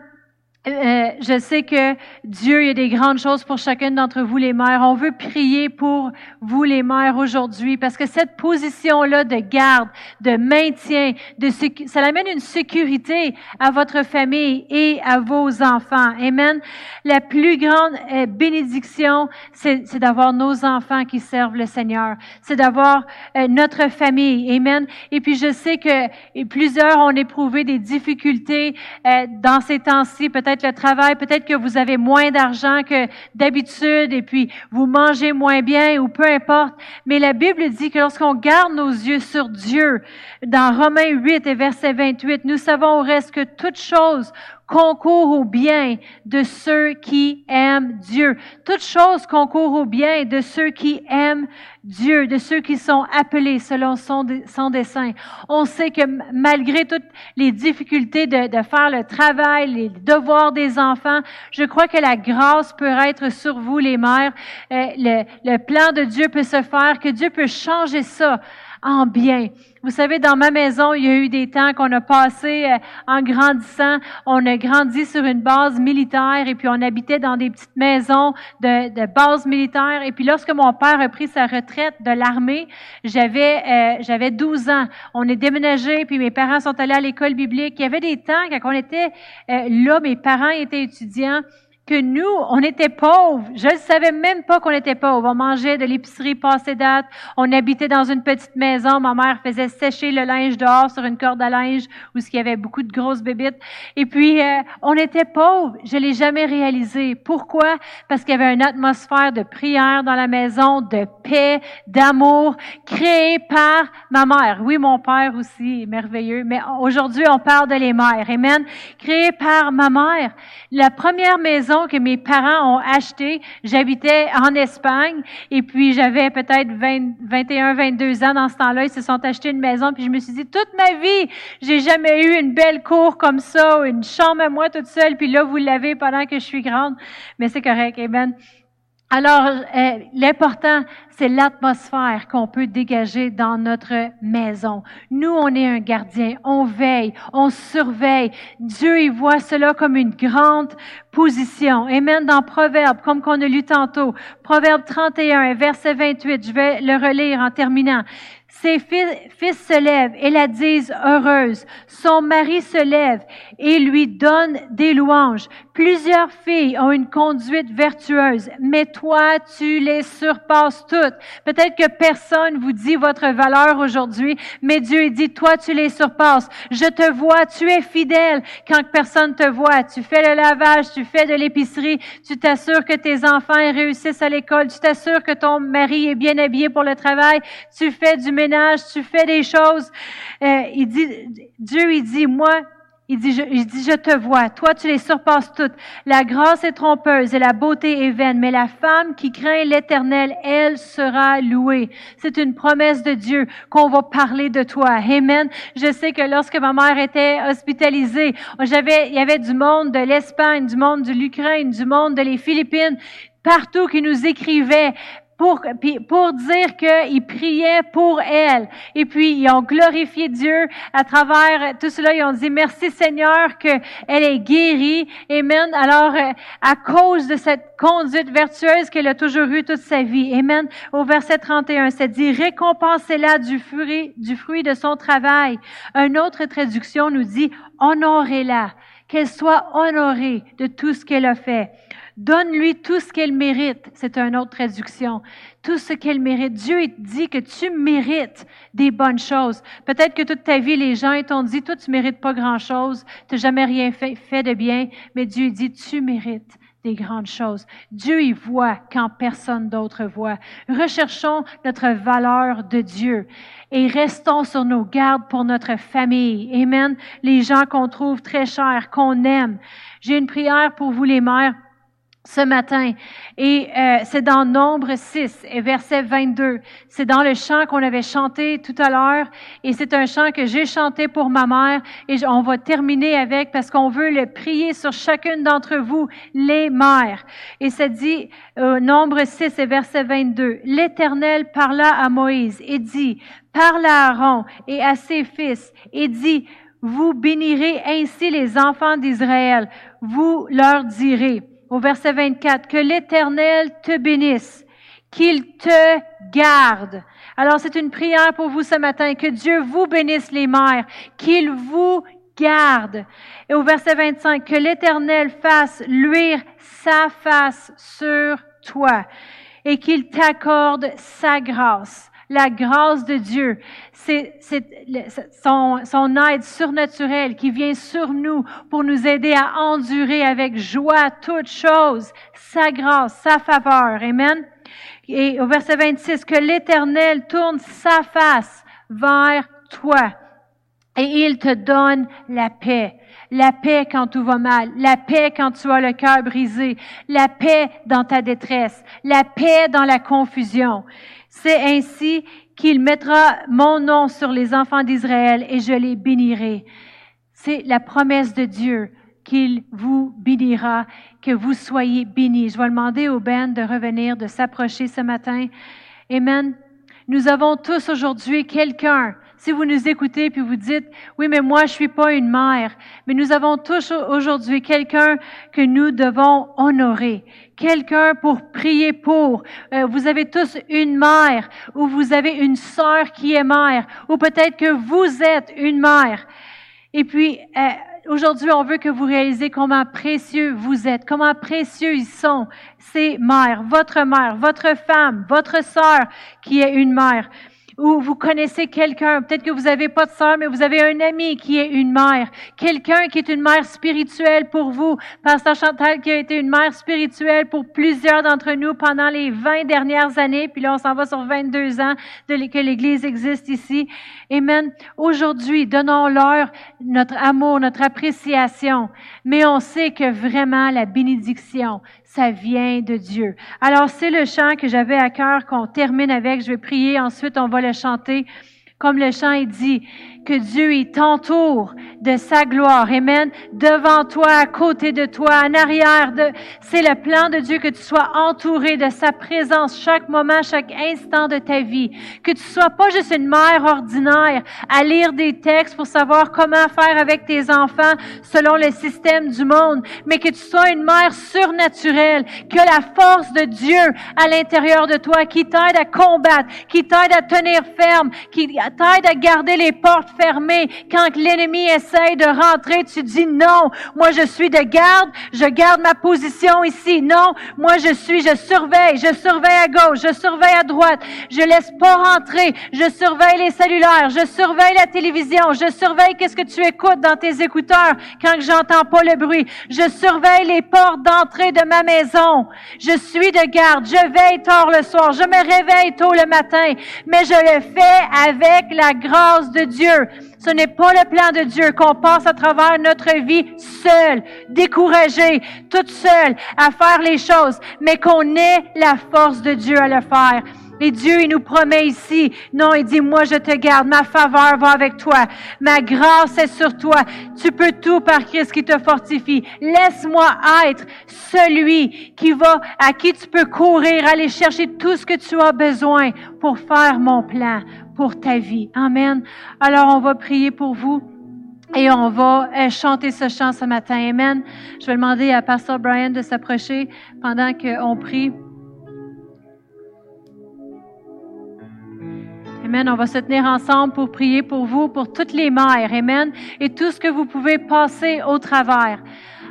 euh, je sais que Dieu, il y a des grandes choses pour chacune d'entre vous, les mères. On veut prier pour vous, les mères, aujourd'hui, parce que cette position-là de garde, de maintien, de ça amène une sécurité à votre famille et à vos enfants. Amen. La plus grande euh, bénédiction, c'est d'avoir nos enfants qui servent le Seigneur. C'est d'avoir euh, notre famille. Amen. Et puis, je sais que plusieurs ont éprouvé des difficultés dans ces temps-ci, peut-être le travail, peut-être que vous avez moins d'argent que d'habitude et puis vous mangez moins bien ou peu importe. Mais la Bible dit que lorsqu'on garde nos yeux sur Dieu, dans Romains 8 et verset 28, nous savons au reste que toute chose concourt au bien de ceux qui aiment Dieu. Toute chose concourt au bien de ceux qui aiment Dieu, de ceux qui sont appelés selon son, dessein. On sait que malgré toutes les difficultés de, faire le travail, les devoirs des enfants, je crois que la grâce peut être sur vous, les mères. Euh, le plan de Dieu peut se faire, que Dieu peut changer ça en bien. Vous savez, dans ma maison, il y a eu des temps qu'on a passé euh, en grandissant. On a grandi sur une base militaire et puis on habitait dans des petites maisons de, de base militaire. Et puis lorsque mon père a pris sa retraite de l'armée, j'avais euh, j'avais 12 ans. On est déménagé puis mes parents sont allés à l'école biblique. Il y avait des temps quand on était euh, là, mes parents étaient étudiants que nous, on était pauvres. Je ne savais même pas qu'on était pauvres. On mangeait de l'épicerie passée date. On habitait dans une petite maison. Ma mère faisait sécher le linge dehors sur une corde à linge où il y avait beaucoup de grosses bébites. Et puis, euh, on était pauvres. Je l'ai jamais réalisé. Pourquoi? Parce qu'il y avait une atmosphère de prière dans la maison, de paix, d'amour, créée par ma mère. Oui, mon père aussi merveilleux. Mais aujourd'hui, on parle de les mères. Amen. Créée par ma mère. La première maison que mes parents ont acheté. J'habitais en Espagne et puis j'avais peut-être 21, 22 ans dans ce temps-là. Ils se sont achetés une maison puis je me suis dit, toute ma vie, j'ai jamais eu une belle cour comme ça, une chambre à moi toute seule. Puis là, vous l'avez pendant que je suis grande. Mais c'est correct, Amen. Alors, euh, l'important, c'est l'atmosphère qu'on peut dégager dans notre maison. Nous, on est un gardien, on veille, on surveille. Dieu, il voit cela comme une grande position. Et même dans Proverbe, comme qu'on a lu tantôt, Proverbe 31, verset 28, je vais le relire en terminant. Ses fils se lèvent et la disent heureuse. Son mari se lève et lui donne des louanges. Plusieurs filles ont une conduite vertueuse, mais toi, tu les surpasses toutes. Peut-être que personne vous dit votre valeur aujourd'hui, mais Dieu dit, toi, tu les surpasses. Je te vois, tu es fidèle quand personne te voit. Tu fais le lavage, tu fais de l'épicerie, tu t'assures que tes enfants réussissent à l'école, tu t'assures que ton mari est bien habillé pour le travail, tu fais du ménage tu fais des choses. Euh, il dit, Dieu, il dit, moi, il dit, je, je te vois. Toi, tu les surpasses toutes. La grâce est trompeuse et la beauté est vaine, mais la femme qui craint l'éternel, elle sera louée. C'est une promesse de Dieu qu'on va parler de toi. Amen. Je sais que lorsque ma mère était hospitalisée, j'avais, il y avait du monde de l'Espagne, du monde de l'Ukraine, du monde de les Philippines, partout qui nous écrivaient pour, pour dire qu'ils priaient pour elle. Et puis, ils ont glorifié Dieu à travers tout cela. Ils ont dit, merci Seigneur qu'elle est guérie. Amen. Alors, euh, à cause de cette conduite vertueuse qu'elle a toujours eue toute sa vie. Amen. Au verset 31, c'est dit, récompensez-la du fruit, du fruit de son travail. Une autre traduction nous dit, honorez-la. Qu'elle soit honorée de tout ce qu'elle a fait. Donne-lui tout ce qu'elle mérite. C'est une autre traduction. Tout ce qu'elle mérite. Dieu dit que tu mérites des bonnes choses. Peut-être que toute ta vie, les gens t'ont dit, toi, tu mérites pas grand-chose. Tu n'as jamais rien fait, de bien. Mais Dieu dit, tu mérites des grandes choses. Dieu y voit quand personne d'autre voit. Recherchons notre valeur de Dieu et restons sur nos gardes pour notre famille. Amen. Les gens qu'on trouve très chers, qu'on aime. J'ai une prière pour vous les mères ce matin. Et euh, c'est dans Nombre 6 et verset 22. C'est dans le chant qu'on avait chanté tout à l'heure. Et c'est un chant que j'ai chanté pour ma mère. Et on va terminer avec parce qu'on veut le prier sur chacune d'entre vous, les mères. Et ça dit, euh, Nombre 6 et verset 22. L'Éternel parla à Moïse et dit, parle à Aaron et à ses fils et dit, vous bénirez ainsi les enfants d'Israël. Vous leur direz, au verset 24, que l'Éternel te bénisse, qu'il te garde. Alors c'est une prière pour vous ce matin, que Dieu vous bénisse les mères, qu'il vous garde. Et au verset 25, que l'Éternel fasse luire sa face sur toi et qu'il t'accorde sa grâce la grâce de Dieu, c'est son, son aide surnaturelle qui vient sur nous pour nous aider à endurer avec joie toutes choses, sa grâce, sa faveur. Amen. Et au verset 26, que l'Éternel tourne sa face vers toi et il te donne la paix. La paix quand tout va mal, la paix quand tu as le cœur brisé, la paix dans ta détresse, la paix dans la confusion. C'est ainsi qu'il mettra mon nom sur les enfants d'Israël et je les bénirai. C'est la promesse de Dieu qu'il vous bénira, que vous soyez bénis. Je vais demander au Ben de revenir, de s'approcher ce matin. Amen. Nous avons tous aujourd'hui quelqu'un si vous nous écoutez puis vous dites, oui, mais moi, je suis pas une mère, mais nous avons tous aujourd'hui quelqu'un que nous devons honorer, quelqu'un pour prier pour. Euh, vous avez tous une mère ou vous avez une sœur qui est mère ou peut-être que vous êtes une mère. Et puis, euh, aujourd'hui, on veut que vous réalisez comment précieux vous êtes, comment précieux ils sont, ces mères, votre mère, votre femme, votre sœur qui est une mère ou vous connaissez quelqu'un, peut-être que vous n'avez pas de sœur, mais vous avez un ami qui est une mère, quelqu'un qui est une mère spirituelle pour vous. Pasteur Chantal qui a été une mère spirituelle pour plusieurs d'entre nous pendant les 20 dernières années, puis là on s'en va sur 22 ans de que l'Église existe ici. Amen. Aujourd'hui, donnons-leur notre amour, notre appréciation, mais on sait que vraiment la bénédiction, ça vient de Dieu. Alors, c'est le chant que j'avais à cœur qu'on termine avec. Je vais prier, ensuite on va le chanter. Comme le chant est dit, que Dieu il t'entoure de sa gloire. Amen. Devant toi, à côté de toi, en arrière de, c'est le plan de Dieu que tu sois entouré de sa présence chaque moment, chaque instant de ta vie. Que tu sois pas juste une mère ordinaire à lire des textes pour savoir comment faire avec tes enfants selon le système du monde, mais que tu sois une mère surnaturelle, que la force de Dieu à l'intérieur de toi qui t'aide à combattre, qui t'aide à tenir ferme, qui t'aide à garder les portes Quand l'ennemi essaye de rentrer, tu dis non. Moi, je suis de garde. Je garde ma position ici. Non. Moi, je suis, je surveille. Je surveille à gauche. Je surveille à droite. Je laisse pas rentrer. Je surveille les cellulaires. Je surveille la télévision. Je surveille qu'est-ce que tu écoutes dans tes écouteurs quand j'entends pas le bruit. Je surveille les portes d'entrée de ma maison. Je suis de garde. Je veille tard le soir. Je me réveille tôt le matin. Mais je le fais avec la grâce de Dieu. Ce n'est pas le plan de Dieu qu'on passe à travers notre vie seul, découragé, toute seule à faire les choses, mais qu'on ait la force de Dieu à le faire. Et Dieu, il nous promet ici, non, il dit, moi je te garde, ma faveur va avec toi, ma grâce est sur toi, tu peux tout par Christ qui te fortifie. Laisse-moi être celui qui va, à qui tu peux courir, aller chercher tout ce que tu as besoin pour faire mon plan, pour ta vie. Amen. Alors, on va prier pour vous. Et on va euh, chanter ce chant ce matin. Amen. Je vais demander à Pasteur Brian de s'approcher pendant qu'on prie. On va se tenir ensemble pour prier pour vous, pour toutes les mères. Amen. Et tout ce que vous pouvez passer au travers.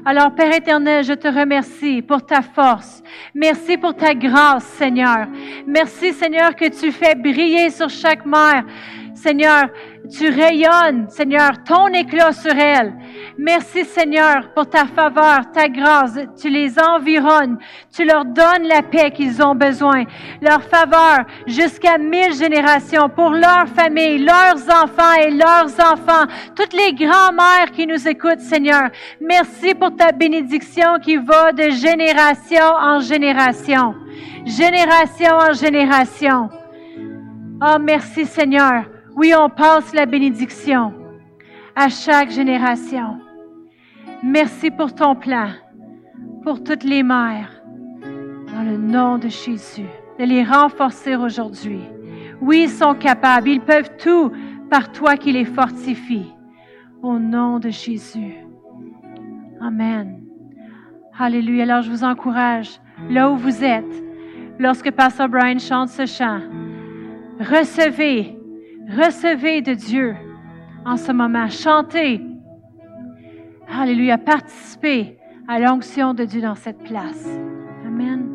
Alors, Père éternel, je te remercie pour ta force. Merci pour ta grâce, Seigneur. Merci, Seigneur, que tu fais briller sur chaque mère. Seigneur, tu rayonnes, Seigneur, ton éclat sur elles. Merci, Seigneur, pour ta faveur, ta grâce. Tu les environnes. Tu leur donnes la paix qu'ils ont besoin. Leur faveur jusqu'à mille générations pour leur famille, leurs enfants et leurs enfants. Toutes les grands-mères qui nous écoutent, Seigneur. Merci pour ta bénédiction qui va de génération en génération. Génération en génération. Oh, merci, Seigneur. Oui, on passe la bénédiction à chaque génération. Merci pour ton plan, pour toutes les mères, dans le nom de Jésus, de les renforcer aujourd'hui. Oui, ils sont capables, ils peuvent tout par toi qui les fortifie. Au nom de Jésus. Amen. Alléluia. Alors je vous encourage, là où vous êtes, lorsque Pastor Brian chante ce chant, recevez Recevez de Dieu en ce moment. Chantez. Alléluia. Participez à l'onction de Dieu dans cette place. Amen.